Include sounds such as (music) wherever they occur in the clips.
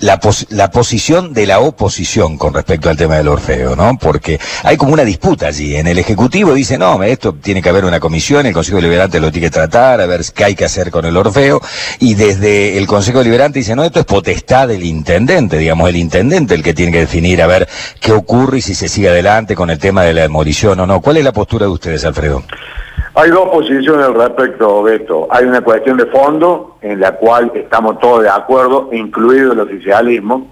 la, la posición de la oposición con respecto al tema del Orfeo, ¿no? Porque hay como una disputa allí. En el Ejecutivo dice, no, esto tiene que haber una comisión, el Consejo Deliberante lo tiene que tratar, a ver qué hay que hacer con el Orfeo. Y desde el Consejo Deliberante dice, no, esto es potestad del intendente, digamos, el intendente el que tiene que definir a ver qué ocurre y si se sigue adelante con el tema de la demolición o no. ¿Cuál es la postura de ustedes, Alfredo? Hay dos posiciones al respecto, Beto. Hay una cuestión de fondo en la cual estamos todos de acuerdo, incluido el oficialismo,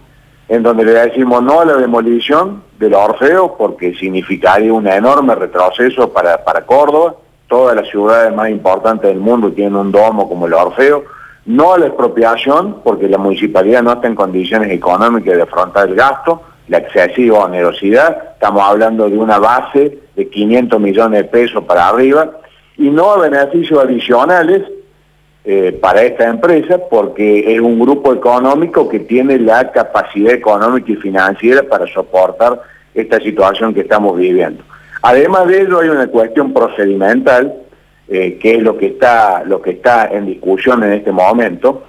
en donde le decimos no a la demolición del Orfeo porque significaría un enorme retroceso para, para Córdoba. Todas las ciudades más importantes del mundo tienen un domo como el Orfeo. No a la expropiación porque la municipalidad no está en condiciones económicas de afrontar el gasto, la excesiva onerosidad. Estamos hablando de una base de 500 millones de pesos para arriba y no a beneficios adicionales eh, para esta empresa porque es un grupo económico que tiene la capacidad económica y financiera para soportar esta situación que estamos viviendo. Además de ello hay una cuestión procedimental eh, que es lo que está lo que está en discusión en este momento.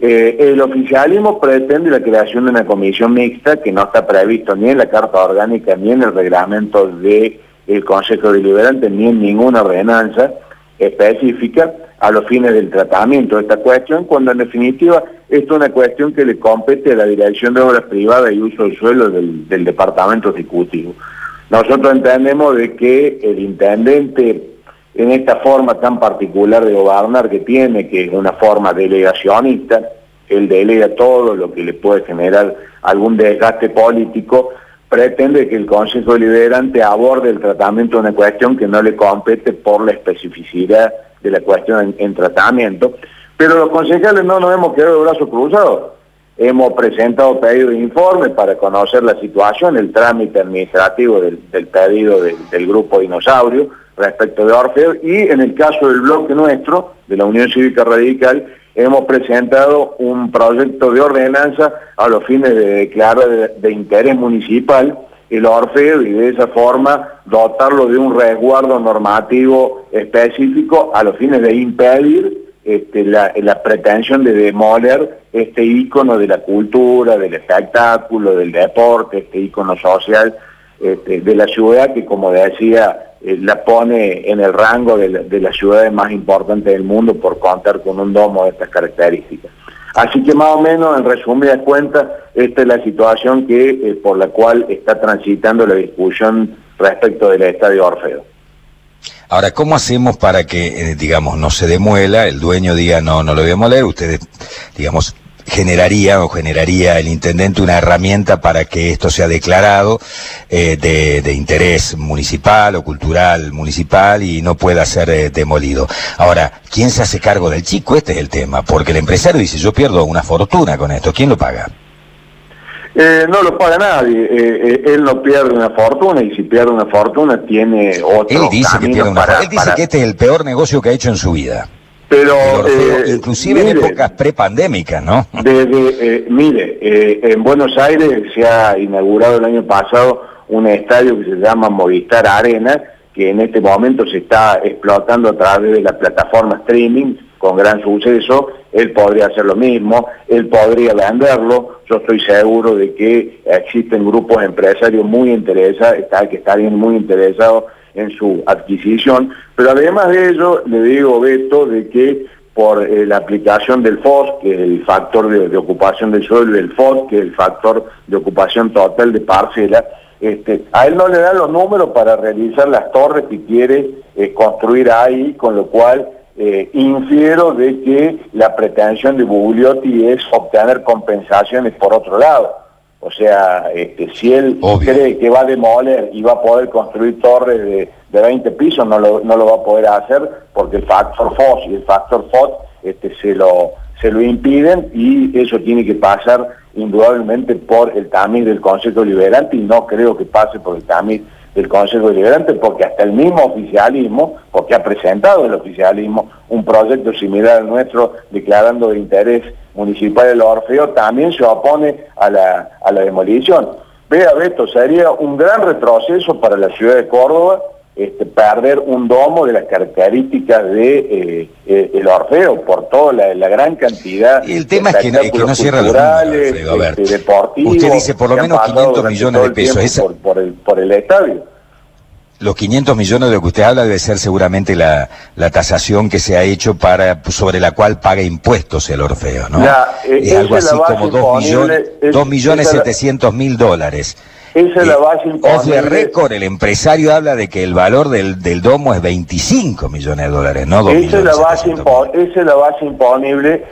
Eh, el oficialismo pretende la creación de una comisión mixta que no está previsto ni en la Carta Orgánica ni en el reglamento de el Consejo Deliberante ni en ninguna ordenanza específica a los fines del tratamiento de esta cuestión, cuando en definitiva es una cuestión que le compete a la Dirección de Obras Privadas y Uso del Suelo del, del Departamento Ejecutivo. Nosotros entendemos de que el intendente en esta forma tan particular de gobernar que tiene, que es una forma delegacionista, él delega todo lo que le puede generar algún desgaste político, pretende que el Consejo Deliberante aborde el tratamiento de una cuestión que no le compete por la especificidad de la cuestión en, tratamiento, pero los concejales no nos hemos quedado de brazos cruzados. Hemos presentado pedidos de informe para conocer la situación, el trámite administrativo del, pedido del grupo Dinosaurio respecto de Orfeo y en el caso del bloque nuestro, de la Unión Cívica Radical, hemos presentado un proyecto de ordenanza a los fines de declarar de, interés municipal el Orfeo y de esa forma dotarlo de un resguardo normativo específico a los fines de impedir este, la, pretensión de demoler este ícono de la cultura, del espectáculo, del deporte, este ícono social este, de la ciudad que como decía eh, la pone en el rango de, las ciudades más importantes del mundo por contar con un domo de estas características. Así que más o menos, en resumidas cuentas, esta es la situación que eh, por la cual está transitando la discusión respecto del estadio Orfeo. Ahora, ¿cómo hacemos para que, eh, digamos, no se demuela, el dueño diga no, no lo voy a demoler, ustedes, digamos, generaría o generaría el intendente una herramienta para que esto sea declarado eh, de, interés municipal o cultural municipal y no pueda ser eh, demolido. Ahora, ¿quién se hace cargo del chico? Este es el tema, porque el empresario dice, yo pierdo una fortuna con esto, ¿quién lo paga? Eh, no lo paga nadie, él no pierde una fortuna y si pierde una fortuna tiene otro Él dice que pierde una Él dice que este es el peor negocio que ha hecho en su vida. Pero, eh, inclusive en épocas prepandémicas, ¿no? (laughs) Desde, eh, mire, eh, en Buenos Aires se ha inaugurado el año pasado un estadio que se llama Movistar Arena, que en este momento se está explotando a través de la plataforma streaming con gran suceso. Él podría hacer lo mismo, él podría venderlo. Yo estoy seguro de que existen grupos empresarios muy interesados, está, que estarían muy interesados en su adquisición, pero además de ello, le digo, Beto, de que por eh, la aplicación del FOS, que es el factor de, ocupación del suelo, del FOS, que es el factor de ocupación total de parcela, este, a él no le dan los números para realizar las torres que quiere eh, construir ahí, con lo cual eh, infiero de que la pretensión de Bugliotti es obtener compensaciones por otro lado. O sea, este, si él cree que va a demoler y va a poder construir torres de, 20 pisos, no lo, no lo va a poder hacer porque el factor FOS y el factor FOT este, se, lo, se lo impiden y eso tiene que pasar indudablemente por el tamiz del Consejo Liberante y no creo que pase por el tamiz del Consejo Deliberante, porque hasta el mismo oficialismo, porque ha presentado el oficialismo un proyecto similar al nuestro declarando de interés municipal el Orfeo, también se opone a la, a la demolición. Vea, Beto, sería un gran retroceso para la ciudad de Córdoba este, perder un domo de las características de eh, eh, el Orfeo por toda la, gran cantidad y el tema es que, no, cierra los números, este, deportivos usted dice por lo menos 500 millones de pesos por, el, por el estadio los 500 millones de lo que usted habla debe ser seguramente la, la tasación que se ha hecho para sobre la cual paga impuestos el Orfeo, ¿no? es algo así como 2 millones, 2 millones 700 mil dólares. Esa es la base imponible. de récord, el empresario habla de que el valor del, del domo es 25 millones de dólares, no esa, es la base esa es la base imponible,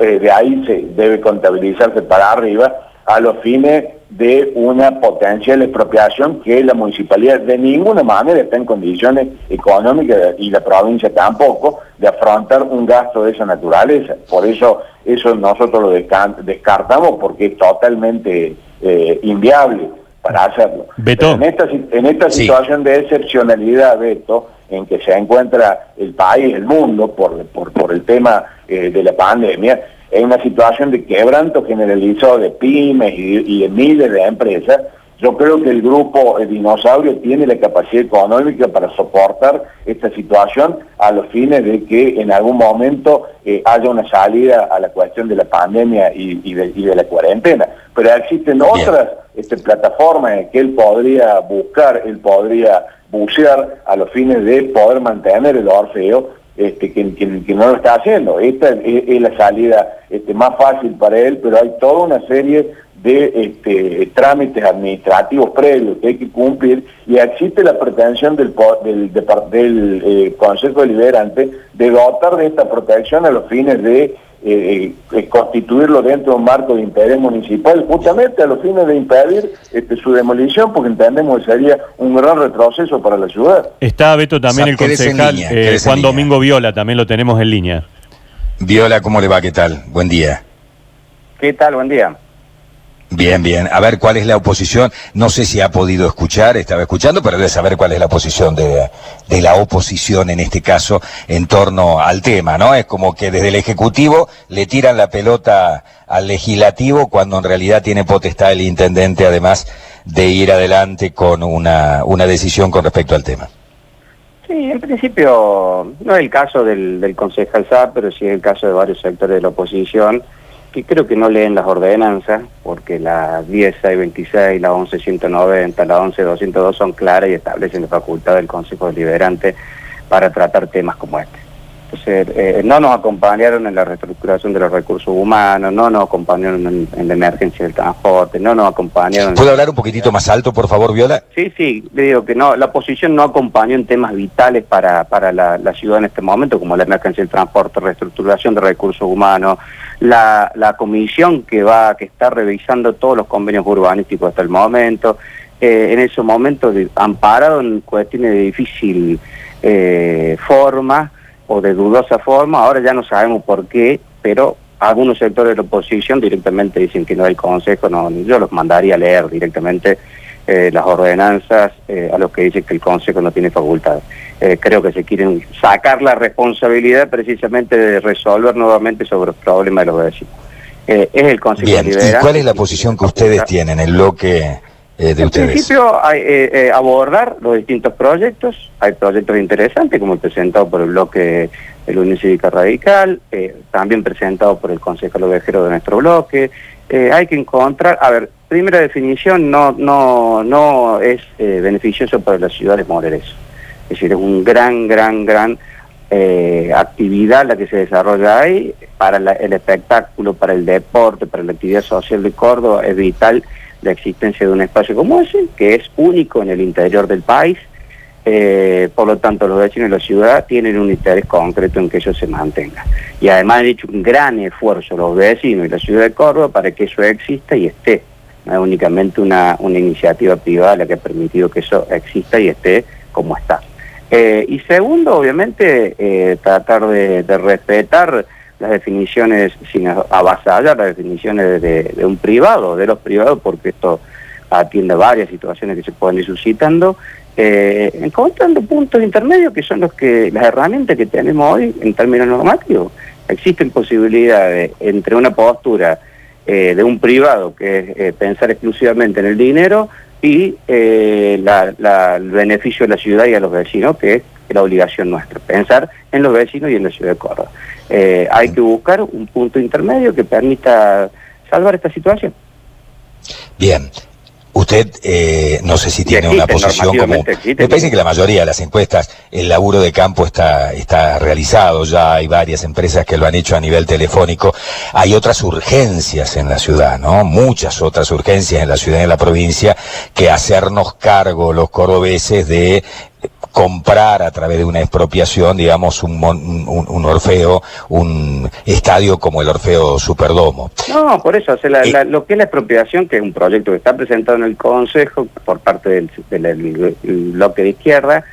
eh, de ahí se debe contabilizarse para arriba a los fines de una potencial expropiación que la municipalidad de ninguna manera está en condiciones económicas y la provincia tampoco de afrontar un gasto de esa naturaleza. Por eso eso nosotros lo descartamos porque es totalmente eh, inviable para hacerlo. En esta, en esta situación de excepcionalidad, Beto, en que se encuentra el país, el mundo, por, por, el tema eh, de la pandemia, es una situación de quebranto generalizado de pymes y, de miles de empresas, yo creo que el grupo el Dinosaurio tiene la capacidad económica para soportar esta situación a los fines de que en algún momento eh, haya una salida a la cuestión de la pandemia y, de, la cuarentena. Pero existen otras este, plataformas que él podría buscar, él podría bucear a los fines de poder mantener el Orfeo, este, que, no lo está haciendo. Esta es, la salida este, más fácil para él, pero hay toda una serie de este, trámites administrativos previos que hay que cumplir y existe la pretensión del, del, del eh, Consejo Deliberante de dotar de esta protección a los fines de eh, eh, constituirlo dentro de un marco de interés municipal, justamente a los fines de impedir este, su demolición, porque entendemos que sería un gran retroceso para la ciudad. Está Beto también el concejal eh, Juan Domingo Viola, también lo tenemos en línea. Viola, ¿cómo le va? ¿Qué tal? Buen día. ¿Qué tal? Buen día. Bien, bien. A ver cuál es la oposición. No sé si ha podido escuchar, estaba escuchando, pero debe saber cuál es la posición de, de, la oposición en este caso en torno al tema, ¿no? Es como que desde el Ejecutivo le tiran la pelota al Legislativo cuando en realidad tiene potestad el Intendente además de ir adelante con una, una decisión con respecto al tema. Sí, en principio no es el caso del, del concejal pero sí es el caso de varios sectores de la oposición que creo que no leen las ordenanzas, porque la 10626, la 11190, la 11202 son claras y establecen la facultad del Consejo Deliberante para tratar temas como este. Eh, no nos acompañaron en la reestructuración de los recursos humanos, no nos acompañaron en, la emergencia del transporte, no nos acompañaron... ¿Puedo hablar un poquitito más alto, por favor, Viola? Sí, sí, le digo que no, la oposición no acompañó en temas vitales para, para la, ciudad en este momento, como la emergencia del transporte, reestructuración de recursos humanos, la, la comisión que va, que está revisando todos los convenios urbanísticos hasta el momento, eh, en ese momento amparado en cuestiones de difícil eh, forma, o de dudosa forma, ahora ya no sabemos por qué, pero algunos sectores de la oposición directamente dicen que no hay consejo, no, yo los mandaría a leer directamente eh, las ordenanzas eh, a los que dicen que el consejo no tiene facultad. Eh, creo que se quieren sacar la responsabilidad precisamente de resolver nuevamente sobre los problemas de los vecinos. es el consejo Bien, ¿y cuál es la posición que ustedes tienen, el bloque eh, en principio, hay, eh, eh, abordar los distintos proyectos. Hay proyectos interesantes, como el presentado por el bloque del Unión Cívica Radical, también presentado por el Consejo Ovejero de nuestro bloque. hay que encontrar, a ver, primera definición, no, no, no es beneficioso para las ciudades moreres. Es decir, es un gran, gran, gran actividad la que se desarrolla ahí para el espectáculo, para el deporte, para la actividad social de Córdoba, es vital la existencia de un espacio como ese, que es único en el interior del país. Eh, por lo tanto, los vecinos de la ciudad tienen un interés concreto en que eso se mantenga. Y además han hecho un gran esfuerzo los vecinos y la ciudad de Córdoba para que eso exista y esté. No es únicamente una, una iniciativa privada la que ha permitido que eso exista y esté como está. Eh, y segundo, obviamente, eh, tratar de respetar las definiciones, sin avasallar las definiciones de, un privado, de los privados, porque esto atiende varias situaciones que se pueden ir suscitando, eh, encontrando puntos intermedios que son los que las herramientas que tenemos hoy en términos normativos. Existen posibilidades entre una postura eh, de un privado, que es eh, pensar exclusivamente en el dinero, y eh, el beneficio de la ciudad y a los vecinos, que es la obligación nuestra, pensar en los vecinos y en la ciudad de Córdoba. Eh, hay que buscar un punto intermedio que permita salvar esta situación. Bien, Usted, eh, no sé si tiene una posición como... me parece que la mayoría de las encuestas, el laburo de campo está, está realizado, ya hay varias empresas que lo han hecho a nivel telefónico. Hay otras urgencias en la ciudad, ¿no? Muchas otras urgencias en la ciudad y en la provincia que hacernos cargo los cordobeses de comprar a través de una expropiación, digamos, un, un, Orfeo, un estadio como el Orfeo Superdomo. No, por eso, lo que es la expropiación, que es un proyecto que está presentado en el Consejo por parte del, bloque de izquierda,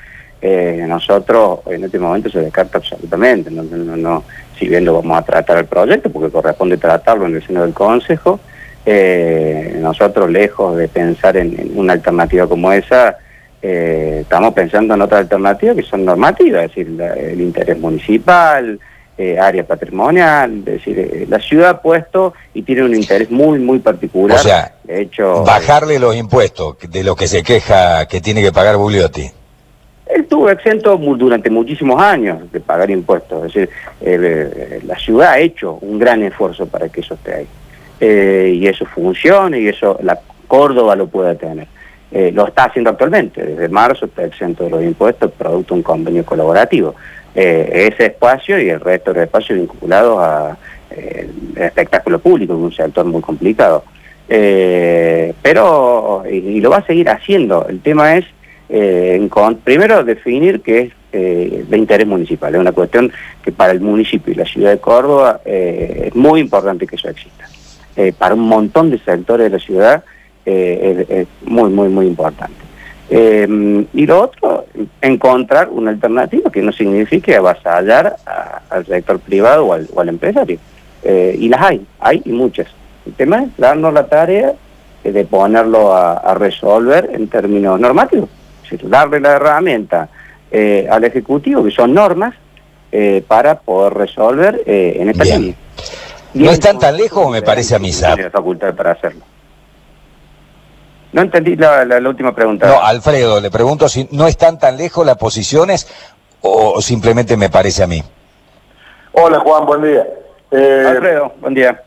eh, nosotros en este momento se descarta absolutamente. No, no, si bien lo vamos a tratar el proyecto, porque corresponde tratarlo en el seno del Consejo, eh, nosotros lejos de pensar en una alternativa como esa, eh, estamos pensando en otras alternativas que son normativas, es decir, el interés municipal, eh, área patrimonial, es decir, eh, la ciudad ha puesto y tiene un interés muy, muy particular. O sea, de hecho, bajarle los impuestos de lo que se queja que tiene que pagar Bugliotti. Él tuvo exento durante muchísimos años de pagar impuestos, es decir, la ciudad ha hecho un gran esfuerzo para que eso esté ahí. y eso funcione y eso la Córdoba lo puede tener. Eh, lo está haciendo actualmente, desde marzo está exento de los impuestos, producto de un convenio colaborativo. Eh, ese espacio y el resto de espacios vinculados al eh, espectáculo público, que un sector muy complicado. pero, y, lo va a seguir haciendo, el tema es, primero, definir qué es de interés municipal. Es una cuestión que para el municipio y la ciudad de Córdoba es muy importante que eso exista. para un montón de sectores de la ciudad eh, es, muy, muy, muy importante. Em, y lo otro, encontrar una alternativa que no signifique avasallar al sector privado o al, empresario. Eh, y las hay, hay y muchas. El tema es darnos la tarea de ponerlo a, resolver en términos normativos. Es decir, darle la herramienta eh, al Ejecutivo, que son normas, para poder resolver en esta línea. ¿No están tan lejos, me parece a mí, facultad para hacerlo. No entendí la, última pregunta. No, Alfredo, le pregunto si no están tan lejos las posiciones o simplemente me parece a mí. Hola Juan, buen día. Eh, Alfredo, buen día.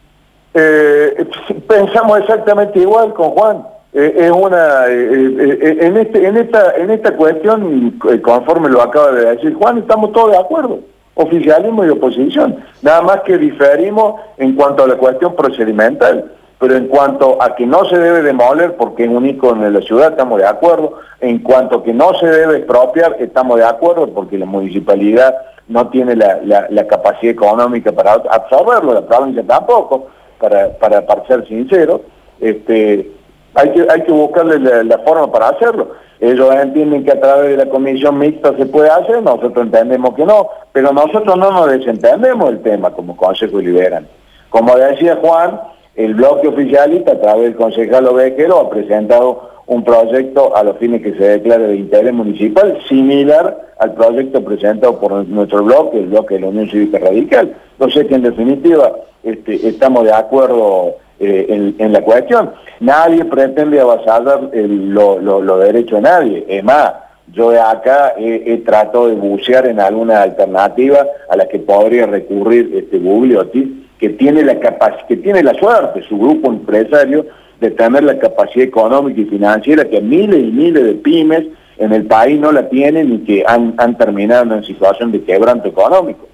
Eh, pensamos exactamente igual con Juan. Eh, es una en este en esta en esta cuestión conforme lo acaba de decir Juan estamos todos de acuerdo oficialismo y oposición nada más que diferimos en cuanto a la cuestión procedimental pero en cuanto a que no se debe demoler porque es un icono de la ciudad, estamos de acuerdo. En cuanto a que no se debe expropiar, estamos de acuerdo porque la municipalidad no tiene la, capacidad económica para absorberlo, la provincia tampoco, para, para, ser sincero. Este, hay que, hay que buscarle la, forma para hacerlo. Ellos entienden que a través de la comisión mixta se puede hacer, nosotros entendemos que no, pero nosotros no nos desentendemos el tema como Consejo Liberante. Como decía Juan, el bloque oficialista, a través del concejal Ovejero, ha presentado un proyecto a los fines que se declare de interés municipal, similar al proyecto presentado por nuestro bloque, el bloque de la Unión Cívica Radical. Sé que en definitiva este, estamos de acuerdo eh, en, la cuestión. Nadie pretende avasallar los derechos de nadie. Es más, yo de acá he, tratado de bucear en alguna alternativa a la que podría recurrir este Bugliotti, que tiene la que tiene la suerte, su grupo empresario, de tener la capacidad económica y financiera que miles y miles de pymes en el país no la tienen y que han, terminado en situación de quebranto económico.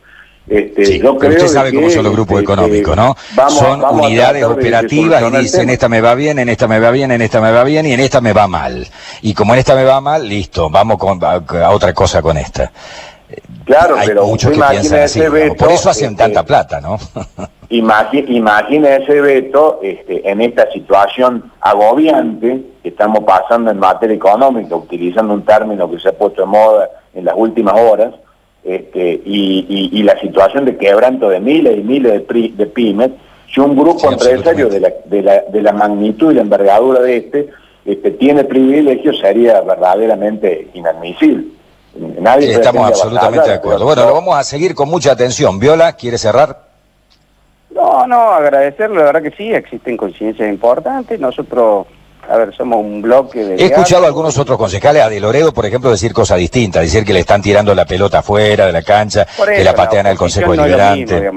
Este, yo creo usted sabe cómo son los grupos este, económicos, ¿no? son unidades operativas y dicen, esta me va bien, en esta me va bien, en esta me va bien y en esta me va mal. Y como en esta me va mal, listo, vamos con, a otra cosa con esta. Claro, pero muchos que piensan así, por eso hacen este, tanta plata, ¿no? (laughs) imagine, ese veto este, en esta situación agobiante que estamos pasando en materia económica, utilizando un término que se ha puesto de moda en las últimas horas, este, y, la situación de quebranto de miles y miles de, pymes, si un grupo empresario de la, de, la, de la magnitud y la envergadura de este, este tiene privilegios, sería verdaderamente inadmisible. Nadie estamos absolutamente de acuerdo. Bueno, lo vamos a seguir con mucha atención. Viola, ¿quiere cerrar? No, no, agradecerle, la verdad que sí, existen coincidencias importantes. Nosotros a ver, somos un bloque de... He escuchado a algunos otros concejales, a De Loredo, por ejemplo, decir cosas distintas, decir que le están tirando la pelota afuera de la cancha, que la patean al Consejo Deliberante.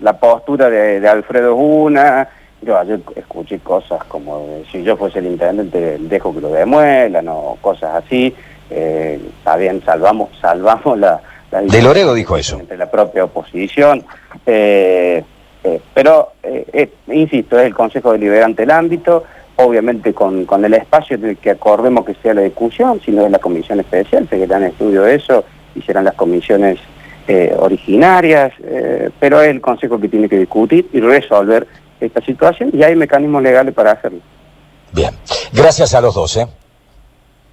la, postura de, Alfredo una, yo ayer escuché cosas como si yo fuese el intendente dejo que lo demuelan o cosas así, eh, está bien, salvamos, salvamos la... de Loredo dijo eso. Entre la propia oposición. Eh, eh, pero, insisto, es el Consejo Deliberante el ámbito, obviamente con, con el espacio de que acordemos que sea la discusión, si no es la comisión especial, se quedan estudio de eso y serán las comisiones eh, originarias, eh, pero es el Consejo que tiene que discutir y resolver esta situación y hay mecanismos legales para hacerlo. Bien, gracias a los dos. ¿eh?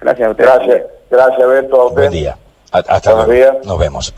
Gracias a usted. Gracias, gracias Beto. Buen día. Hasta luego. Nos vemos.